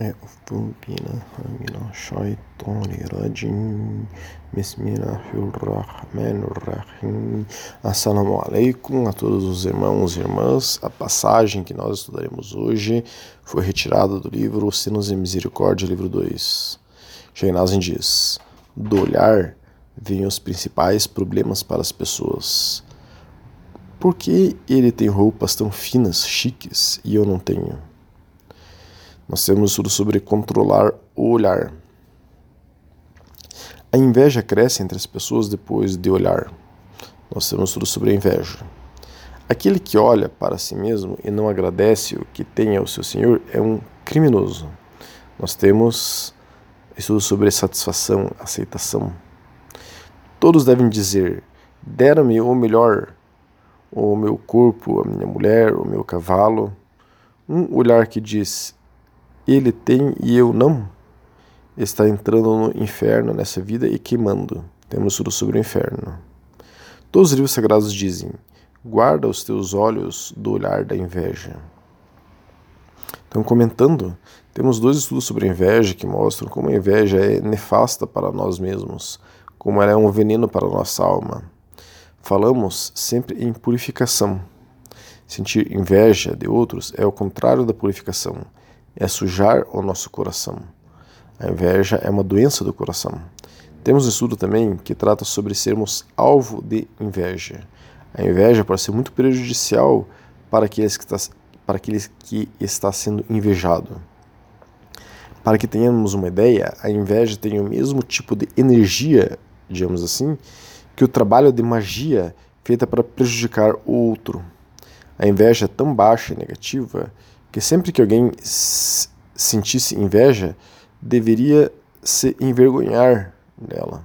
أعوذ بالله من الشيطان الرجيم بسم الله الرحمن الرحيم Assalamu alaikum a todos os irmãos e irmãs. A passagem que nós estudaremos hoje foi retirada do livro Sinos e Misericórdia, livro 2. Sheinazen diz: Do olhar vêm os principais problemas para as pessoas. Por que ele tem roupas tão finas, chiques, e eu não tenho? Nós temos tudo sobre controlar o olhar. A inveja cresce entre as pessoas depois de olhar. Nós temos tudo sobre a inveja. Aquele que olha para si mesmo e não agradece o que tem ao seu Senhor é um criminoso. Nós temos estudo sobre satisfação, aceitação. Todos devem dizer: deram-me o melhor, o meu corpo, a minha mulher, o meu cavalo. Um olhar que diz: ele tem e eu não, está entrando no inferno nessa vida e queimando. Temos tudo sobre o inferno. Todos os livros sagrados dizem: guarda os teus olhos do olhar da inveja. Então, comentando, temos dois estudos sobre a inveja que mostram como a inveja é nefasta para nós mesmos, como ela é um veneno para a nossa alma. Falamos sempre em purificação. Sentir inveja de outros é o contrário da purificação é sujar o nosso coração. A inveja é uma doença do coração. Temos um estudo também que trata sobre sermos alvo de inveja. A inveja pode ser muito prejudicial para aqueles que está, para aqueles que está sendo invejado. Para que tenhamos uma ideia, a inveja tem o mesmo tipo de energia, digamos assim, que o trabalho de magia feita para prejudicar o outro. A inveja é tão baixa e negativa que sempre que alguém sentisse inveja, deveria se envergonhar dela.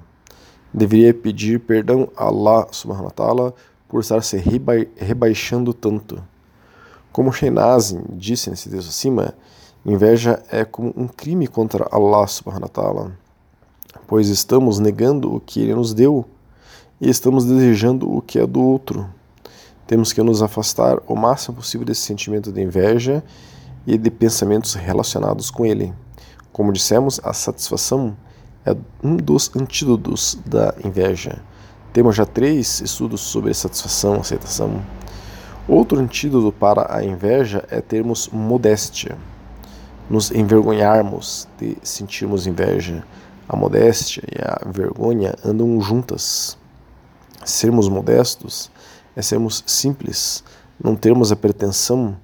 Deveria pedir perdão a Allah subhanahu wa ta'ala por estar se reba rebaixando tanto. Como Shainazin disse nesse texto acima, inveja é como um crime contra Allah subhanahu wa ta'ala, pois estamos negando o que ele nos deu e estamos desejando o que é do outro. Temos que nos afastar o máximo possível desse sentimento de inveja e de pensamentos relacionados com ele. Como dissemos, a satisfação é um dos antídotos da inveja. Temos já três estudos sobre satisfação, aceitação. Outro antídoto para a inveja é termos modéstia, nos envergonharmos de sentirmos inveja. A modéstia e a vergonha andam juntas. Sermos modestos é sermos simples, não termos a pretensão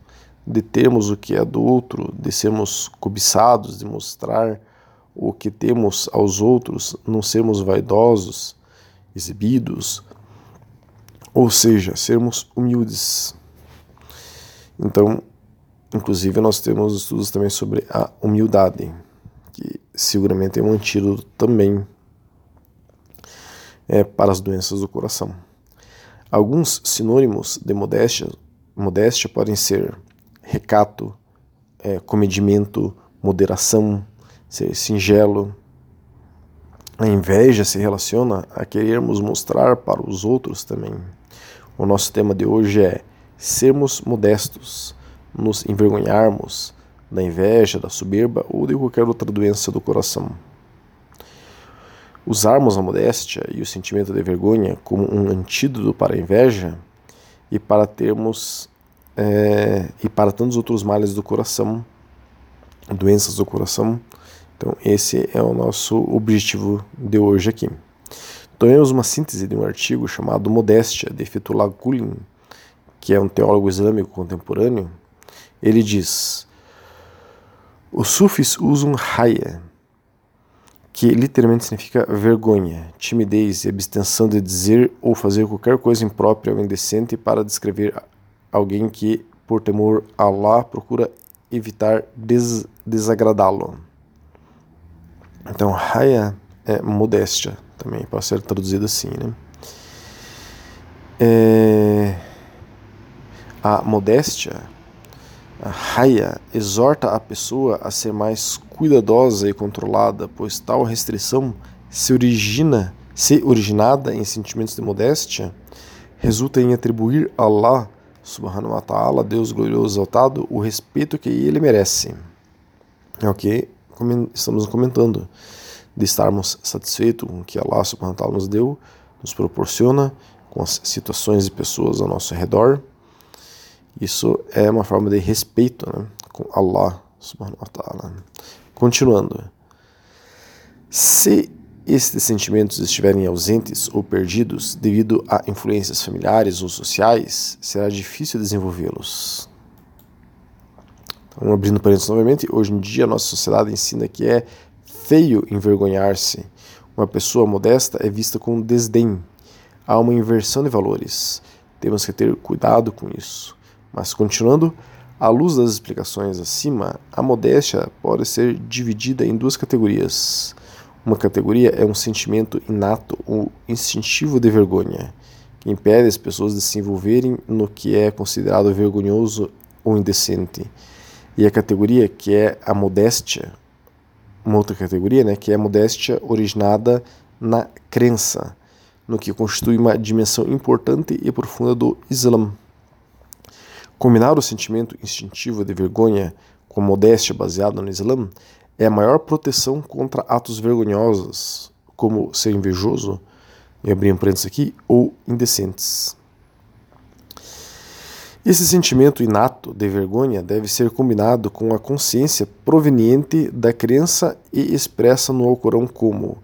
de termos o que é do outro, de sermos cobiçados, de mostrar o que temos aos outros, não sermos vaidosos, exibidos, ou seja, sermos humildes. Então, inclusive, nós temos estudos também sobre a humildade, que seguramente é um antídoto também é, para as doenças do coração. Alguns sinônimos de modéstia, modéstia podem ser recato, é, comedimento, moderação, ser singelo. A inveja se relaciona a querermos mostrar para os outros também. O nosso tema de hoje é sermos modestos, nos envergonharmos da inveja, da soberba ou de qualquer outra doença do coração usarmos a modéstia e o sentimento de vergonha como um antídoto para a inveja e para termos é, e para tantos outros males do coração, doenças do coração. Então esse é o nosso objetivo de hoje aqui. Tomemos uma síntese de um artigo chamado Modéstia, de Fethullah Gulen, que é um teólogo islâmico contemporâneo. Ele diz: os sufis usam raya, que literalmente significa vergonha, timidez e abstenção de dizer ou fazer qualquer coisa imprópria ou indecente para descrever alguém que, por temor a Allah, procura evitar des desagradá-lo. Então, raya é modéstia, também pode ser traduzido assim, né? É... A modéstia a raia exorta a pessoa a ser mais cuidadosa e controlada, pois tal restrição se origina, se originada em sentimentos de modéstia, resulta em atribuir a Allah subhanahu wa ta'ala, Deus glorioso exaltado, o respeito que ele merece. É o que estamos comentando, de estarmos satisfeitos com o que Allah subhanahu wa ta'ala nos deu, nos proporciona, com as situações e pessoas ao nosso redor. Isso é uma forma de respeito né, com Allah subhanahu wa ta'ala. Continuando. Se estes sentimentos estiverem ausentes ou perdidos devido a influências familiares ou sociais, será difícil desenvolvê-los. Então, abrindo parênteses novamente, hoje em dia a nossa sociedade ensina que é feio envergonhar-se. Uma pessoa modesta é vista com desdém. Há uma inversão de valores. Temos que ter cuidado com isso. Mas continuando, à luz das explicações acima, a modéstia pode ser dividida em duas categorias. Uma categoria é um sentimento inato ou instintivo de vergonha, que impede as pessoas de se envolverem no que é considerado vergonhoso ou indecente. E a categoria que é a modéstia, uma outra categoria, né, que é a modéstia originada na crença, no que constitui uma dimensão importante e profunda do Islã. Combinar o sentimento instintivo de vergonha com modéstia baseada no Islã é a maior proteção contra atos vergonhosos, como ser invejoso, e abrir um parênteses aqui, ou indecentes. Esse sentimento inato de vergonha deve ser combinado com a consciência proveniente da crença e expressa no Alcorão como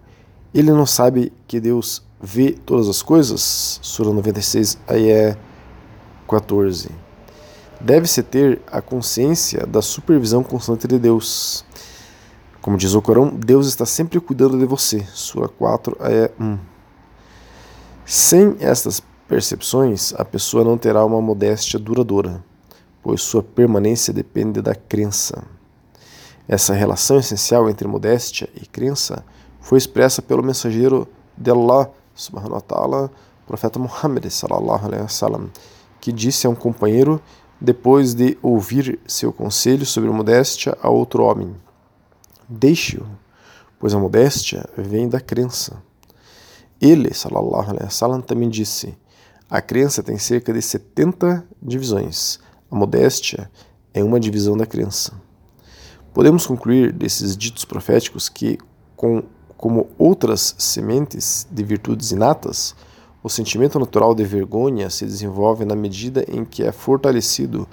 ele não sabe que Deus vê todas as coisas? Sura 96, é 14. Deve-se ter a consciência da supervisão constante de Deus. Como diz o Corão, Deus está sempre cuidando de você. Sura 4, é 1. Sem estas percepções, a pessoa não terá uma modéstia duradoura, pois sua permanência depende da crença. Essa relação essencial entre modéstia e crença foi expressa pelo mensageiro de Allah, subhanahu wa ta'ala, profeta Muhammad, que disse a um companheiro depois de ouvir seu conselho sobre modéstia a outro homem: Deixe-o, pois a modéstia vem da crença. Ele, sallallahu alaihi wasallam, também disse: A crença tem cerca de 70 divisões. A modéstia é uma divisão da crença. Podemos concluir desses ditos proféticos que, com, como outras sementes de virtudes inatas, o sentimento natural de vergonha se desenvolve na medida em que é fortalecido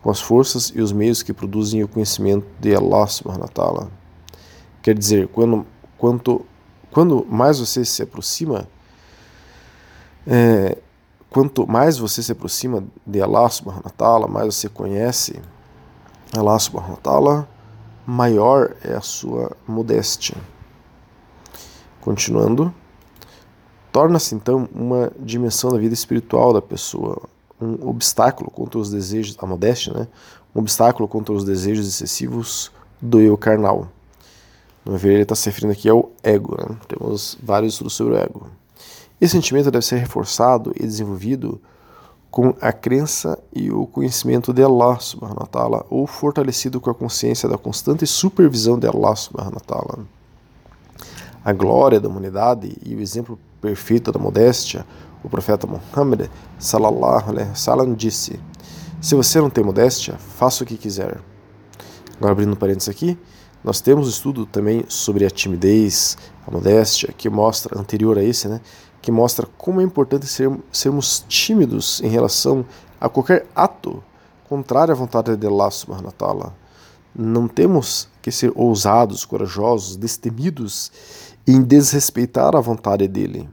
com as forças e os meios que produzem o conhecimento de Allah subhanahu wa ta'ala. Quer dizer, quando, quanto, quando mais você se aproxima, é, quanto mais você se aproxima de Allah subhanahu wa ta'ala, mais você conhece Allah subhanahu wa ta'ala, maior é a sua modéstia. Continuando, torna-se então uma dimensão da vida espiritual da pessoa, um obstáculo contra os desejos, a modéstia, né? Um obstáculo contra os desejos excessivos do eu carnal. No ver, ele está se referindo aqui ao ego. Né? Temos vários estudos sobre o ego. Esse sentimento deve ser reforçado e desenvolvido com a crença e o conhecimento de Allah subhanahu wa ta'ala, ou fortalecido com a consciência da constante supervisão de Allah subhanahu wa ta'ala. A glória da humanidade e o exemplo perfeito da modéstia, o profeta Muhammad sallallahu alaihi wasallam disse: Se você não tem modéstia, faça o que quiser. Agora abrindo parênteses aqui, nós temos um estudo também sobre a timidez, a modéstia, que mostra, anterior a esse, né, que mostra como é importante ser, sermos tímidos em relação a qualquer ato contrário à vontade de Allah subhanahu wa ta'ala. Não temos que ser ousados, corajosos, destemidos em desrespeitar a vontade dele.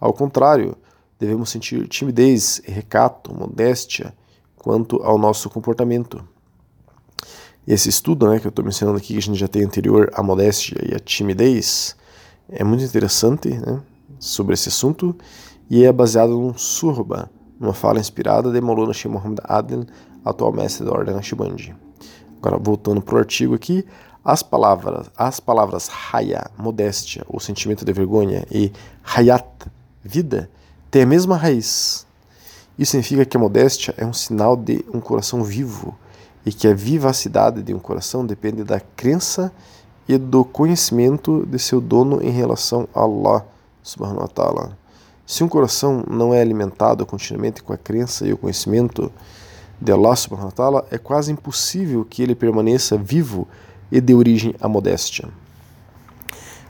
Ao contrário, devemos sentir timidez, recato, modéstia quanto ao nosso comportamento. Esse estudo né, que eu estou mencionando aqui, que a gente já tem anterior, a modéstia e a timidez, é muito interessante né, sobre esse assunto e é baseado num surba, numa fala inspirada de Maulana Sheikh Adlan, atual mestre da Ordem Naqshbandi. Agora, voltando para o artigo aqui, as palavras, as palavras haya, modéstia, ou sentimento de vergonha, e hayat, vida, têm a mesma raiz. Isso significa que a modéstia é um sinal de um coração vivo, e que a vivacidade de um coração depende da crença e do conhecimento de seu dono em relação a Allah subhanahu wa ta'ala. Se um coração não é alimentado continuamente com a crença e o conhecimento de Allah subhanahu wa ta'ala, é quase impossível que ele permaneça vivo e de origem à modéstia.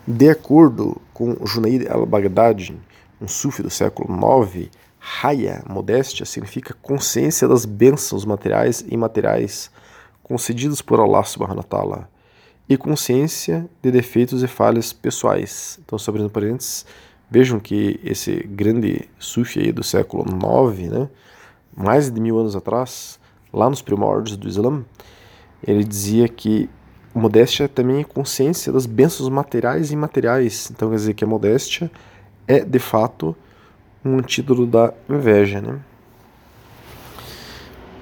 De acordo com Junaid al-Baghdadi, um sufi do século IX, Haya, modéstia, significa consciência das bênçãos materiais e imateriais concedidas por Allah subhanahu wa ta'ala e consciência de defeitos e falhas pessoais. Então, só abrindo parênteses, vejam que esse grande sufi aí do século IX, né, mais de mil anos atrás, lá nos primórdios do Islã, ele dizia que modéstia também é consciência das bênçãos materiais e imateriais. Então, quer dizer que a modéstia é, de fato, um título da inveja, né?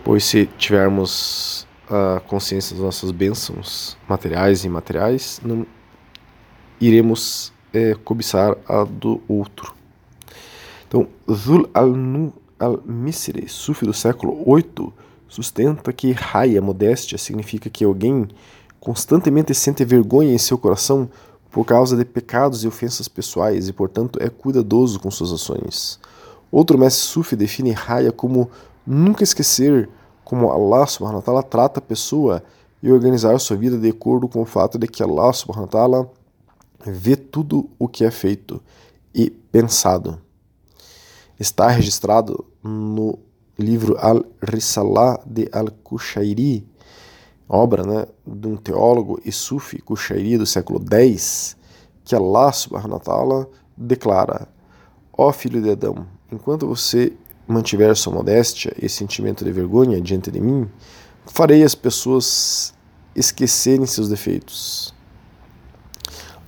Pois se tivermos a consciência das nossas bênçãos materiais e imateriais, não iremos é, cobiçar a do outro. Então, Zul al-Misri, sufi do século VIII, sustenta que raia, modéstia, significa que alguém constantemente sente vergonha em seu coração por causa de pecados e ofensas pessoais e, portanto, é cuidadoso com suas ações. Outro mestre sufi define raia como nunca esquecer como Allah subhanahu wa ta'ala trata a pessoa e organizar sua vida de acordo com o fato de que Allah subhanahu wa ta'ala vê tudo o que é feito e pensado. Está registrado no livro Al-Risalah de Al-Kushairi, obra né, de um teólogo e sufi Kushairi do século X, que Allah subhanahu wa ta'ala declara: Ó oh, filho de Adão, enquanto você mantiver sua modéstia e sentimento de vergonha diante de mim, farei as pessoas esquecerem seus defeitos.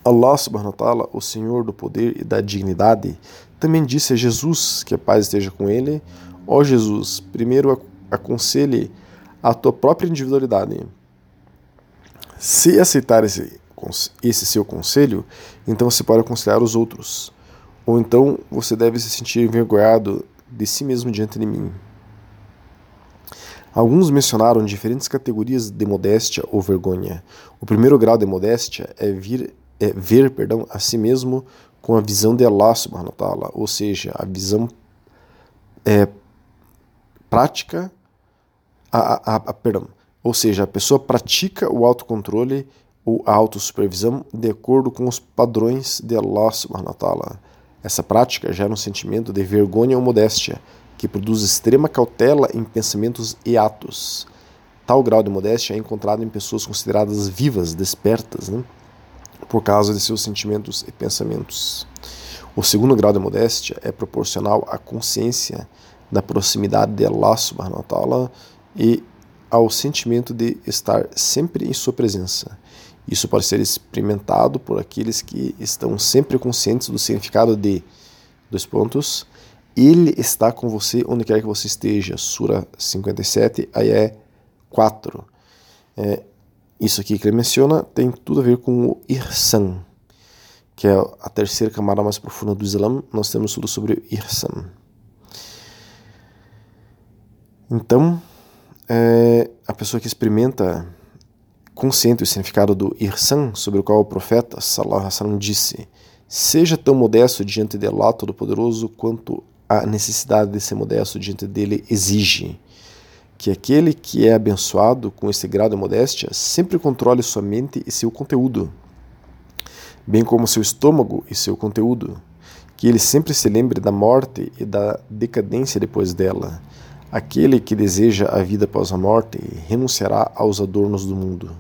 Allah subhanahu wa ta'ala, o Senhor do poder e da dignidade, também disse a Jesus, que a paz esteja com ele, ó oh Jesus, primeiro aconselhe a tua própria individualidade. Se aceitar esse, esse seu conselho, então você pode aconselhar os outros. Ou então você deve se sentir envergonhado de si mesmo diante de mim. Alguns mencionaram diferentes categorias de modéstia ou vergonha. O primeiro grau de modéstia é, vir, é ver perdão, a si mesmo com a visão de Allah subhanahu wa ou seja, a visão é, prática, a, a, a, perdão, ou seja, a pessoa pratica o autocontrole ou a autossupervisão de acordo com os padrões de Allah subhanahu wa. Essa prática gera um sentimento de vergonha ou modéstia, que produz extrema cautela em pensamentos e atos. Tal grau de modéstia é encontrado em pessoas consideradas vivas, despertas, né? por causa de seus sentimentos e pensamentos. O segundo grau de modéstia é proporcional à consciência da proximidade de Allah subhanahu wa e ao sentimento de estar sempre em sua presença. Isso pode ser experimentado por aqueles que estão sempre conscientes do significado de dois pontos. Ele está com você onde quer que você esteja. Sura 57, Ayé 4. É, isso aqui que ele menciona tem tudo a ver com o Irsan, que é a terceira camada mais profunda do Islã. Nós temos tudo sobre o Irsan. Então, é, a pessoa que experimenta consciente o significado do irsan, sobre o qual o profeta alaihi wasallam disse: Seja tão modesto diante de Allah Todo-Poderoso quanto a necessidade de ser modesto diante dele exige. Que aquele que é abençoado com esse grau de modéstia sempre controle sua mente e seu conteúdo, bem como seu estômago e seu conteúdo. Que ele sempre se lembre da morte e da decadência depois dela. Aquele que deseja a vida após a morte renunciará aos adornos do mundo.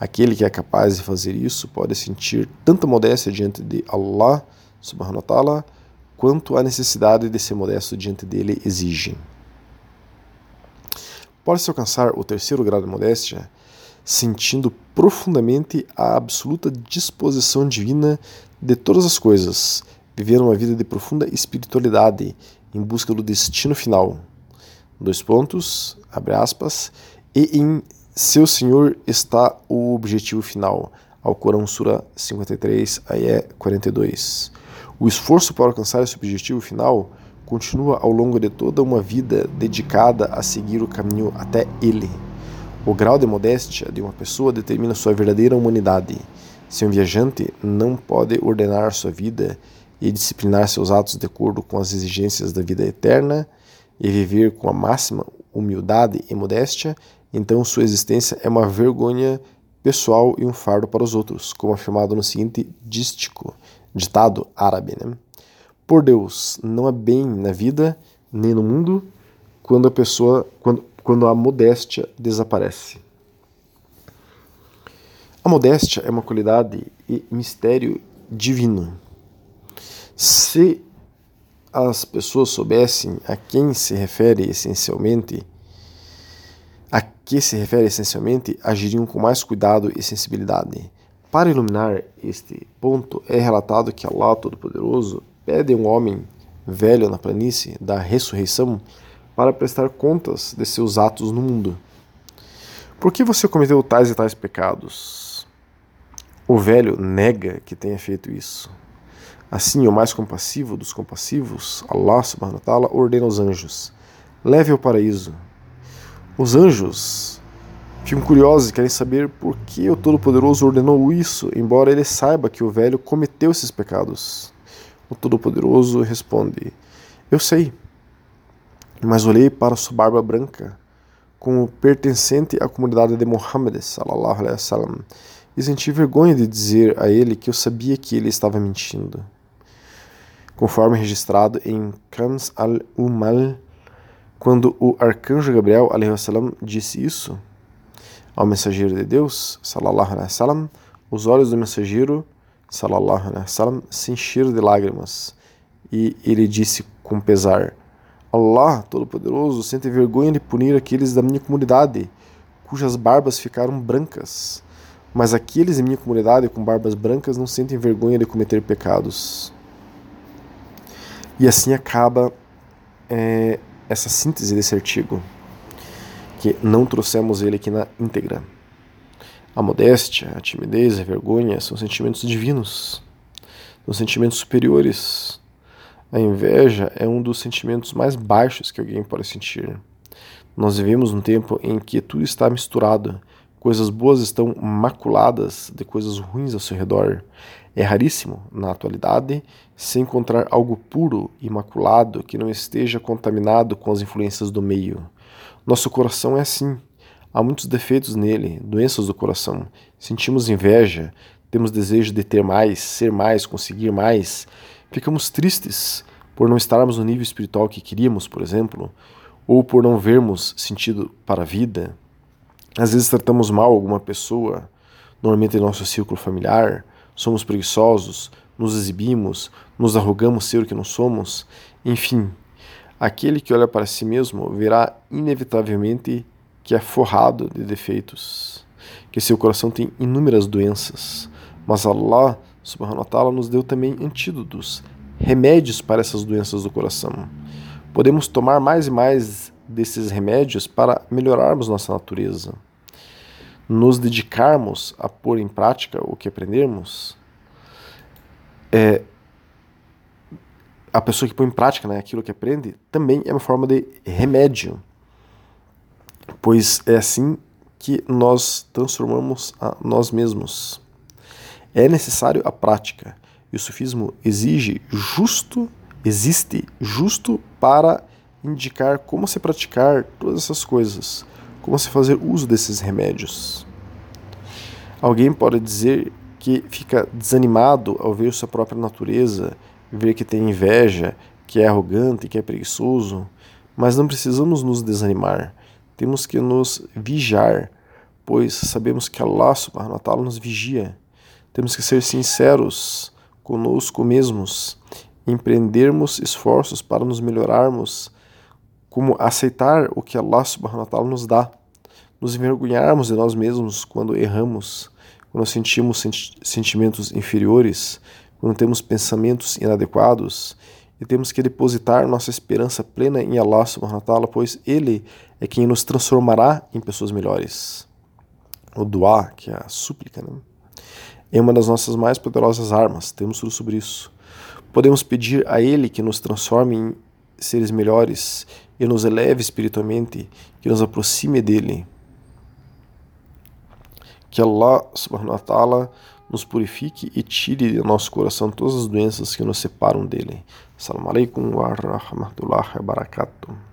Aquele que é capaz de fazer isso pode sentir tanta modéstia diante de Allah subhanahu wa ta'ala quanto a necessidade de ser modesto diante dele exige. Pode-se alcançar o terceiro grau de modéstia sentindo profundamente a absoluta disposição divina de todas as coisas, vivendo uma vida de profunda espiritualidade em busca do destino final. Dois pontos, abre aspas, e em seu Senhor está o objetivo final. Ao Corão Sura 53, Ayé 42. O esforço para alcançar esse objetivo final continua ao longo de toda uma vida dedicada a seguir o caminho até ele. O grau de modéstia de uma pessoa determina sua verdadeira humanidade. Se um viajante não pode ordenar sua vida e disciplinar seus atos de acordo com as exigências da vida eterna e viver com a máxima humildade e modéstia, então sua existência é uma vergonha pessoal e um fardo para os outros, como afirmado no seguinte dístico, ditado árabe. Né? Por Deus, não há bem na vida nem no mundo quando a pessoa, quando, quando a modéstia desaparece. A modéstia é uma qualidade e mistério divino. Se as pessoas soubessem a quem se refere essencialmente, a que se refere essencialmente, agiriam com mais cuidado e sensibilidade. Para iluminar este ponto, é relatado que Allah Todo-Poderoso pede a um homem velho na planície da ressurreição para prestar contas de seus atos no mundo. Por que você cometeu tais e tais pecados? O velho nega que tenha feito isso. Assim, o mais compassivo dos compassivos, Allah subhanahu wa ta'ala, ordena aos anjos: leve ao paraíso, os anjos ficam curiosos e querem saber por que o Todo-Poderoso ordenou isso, embora ele saiba que o velho cometeu esses pecados. O Todo-Poderoso responde: Eu sei, mas olhei para sua barba branca, como pertencente à comunidade de Muhammad sallallahu alaihi wasallam, e senti vergonha de dizer a ele que eu sabia que ele estava mentindo. Conforme registrado em Kams al-Umal quando o arcanjo Gabriel salam, disse isso ao mensageiro de Deus, salallahu alaihi wasallam, os olhos do mensageiro, salallahu alaihi wasallam, se encheram de lágrimas e ele disse com pesar: Allah, Todo-Poderoso, sente vergonha de punir aqueles da minha comunidade, cujas barbas ficaram brancas. Mas aqueles em minha comunidade com barbas brancas não sentem vergonha de cometer pecados. E assim acaba é, essa síntese desse artigo, que não trouxemos ele aqui na íntegra. A modéstia, a timidez, a vergonha são sentimentos divinos, são sentimentos superiores. A inveja é um dos sentimentos mais baixos que alguém pode sentir. Nós vivemos um tempo em que tudo está misturado, coisas boas estão maculadas de coisas ruins ao seu redor. É raríssimo, na atualidade, se encontrar algo puro, imaculado, que não esteja contaminado com as influências do meio. Nosso coração é assim. Há muitos defeitos nele, doenças do coração. Sentimos inveja, temos desejo de ter mais, ser mais, conseguir mais. Ficamos tristes por não estarmos no nível espiritual que queríamos, por exemplo, ou por não vermos sentido para a vida. Às vezes tratamos mal alguma pessoa, normalmente em nosso círculo familiar, somos preguiçosos, nos exibimos, nos arrogamos ser o que não somos, enfim, aquele que olha para si mesmo verá inevitavelmente que é forrado de defeitos, que seu coração tem inúmeras doenças, mas Allah subhanahu wa ta'ala nos deu também antídotos, remédios para essas doenças do coração. Podemos tomar mais e mais desses remédios para melhorarmos nossa natureza nos dedicarmos a pôr em prática o que aprendermos, é, a pessoa que põe em prática né, aquilo que aprende também é uma forma de remédio, pois é assim que nós transformamos a nós mesmos. É necessário a prática, e o sufismo exige justo, existe justo para indicar como se praticar todas essas coisas como se fazer uso desses remédios. Alguém pode dizer que fica desanimado ao ver sua própria natureza, ver que tem inveja, que é arrogante, que é preguiçoso, mas não precisamos nos desanimar. Temos que nos vigiar, pois sabemos que Allah subhanahu wa ta'ala nos vigia. Temos que ser sinceros conosco mesmos, empreendermos esforços para nos melhorarmos como aceitar o que Allah subhanahu wa ta'ala nos dá, nos envergonharmos de nós mesmos quando erramos, quando sentimos sentimentos inferiores, quando temos pensamentos inadequados, e temos que depositar nossa esperança plena em Allah subhanahu wa ta'ala, pois Ele é quem nos transformará em pessoas melhores. O dua, que é a súplica, né? é uma das nossas mais poderosas armas, temos tudo sobre isso. Podemos pedir a Ele que nos transforme em seres melhores e nos eleve espiritualmente, que nos aproxime dele. Que Allah subhanahu wa ta'ala nos purifique e tire de nosso coração todas as doenças que nos separam dele. Assalamu alaikum wa rahmatullahi wa barakatuh.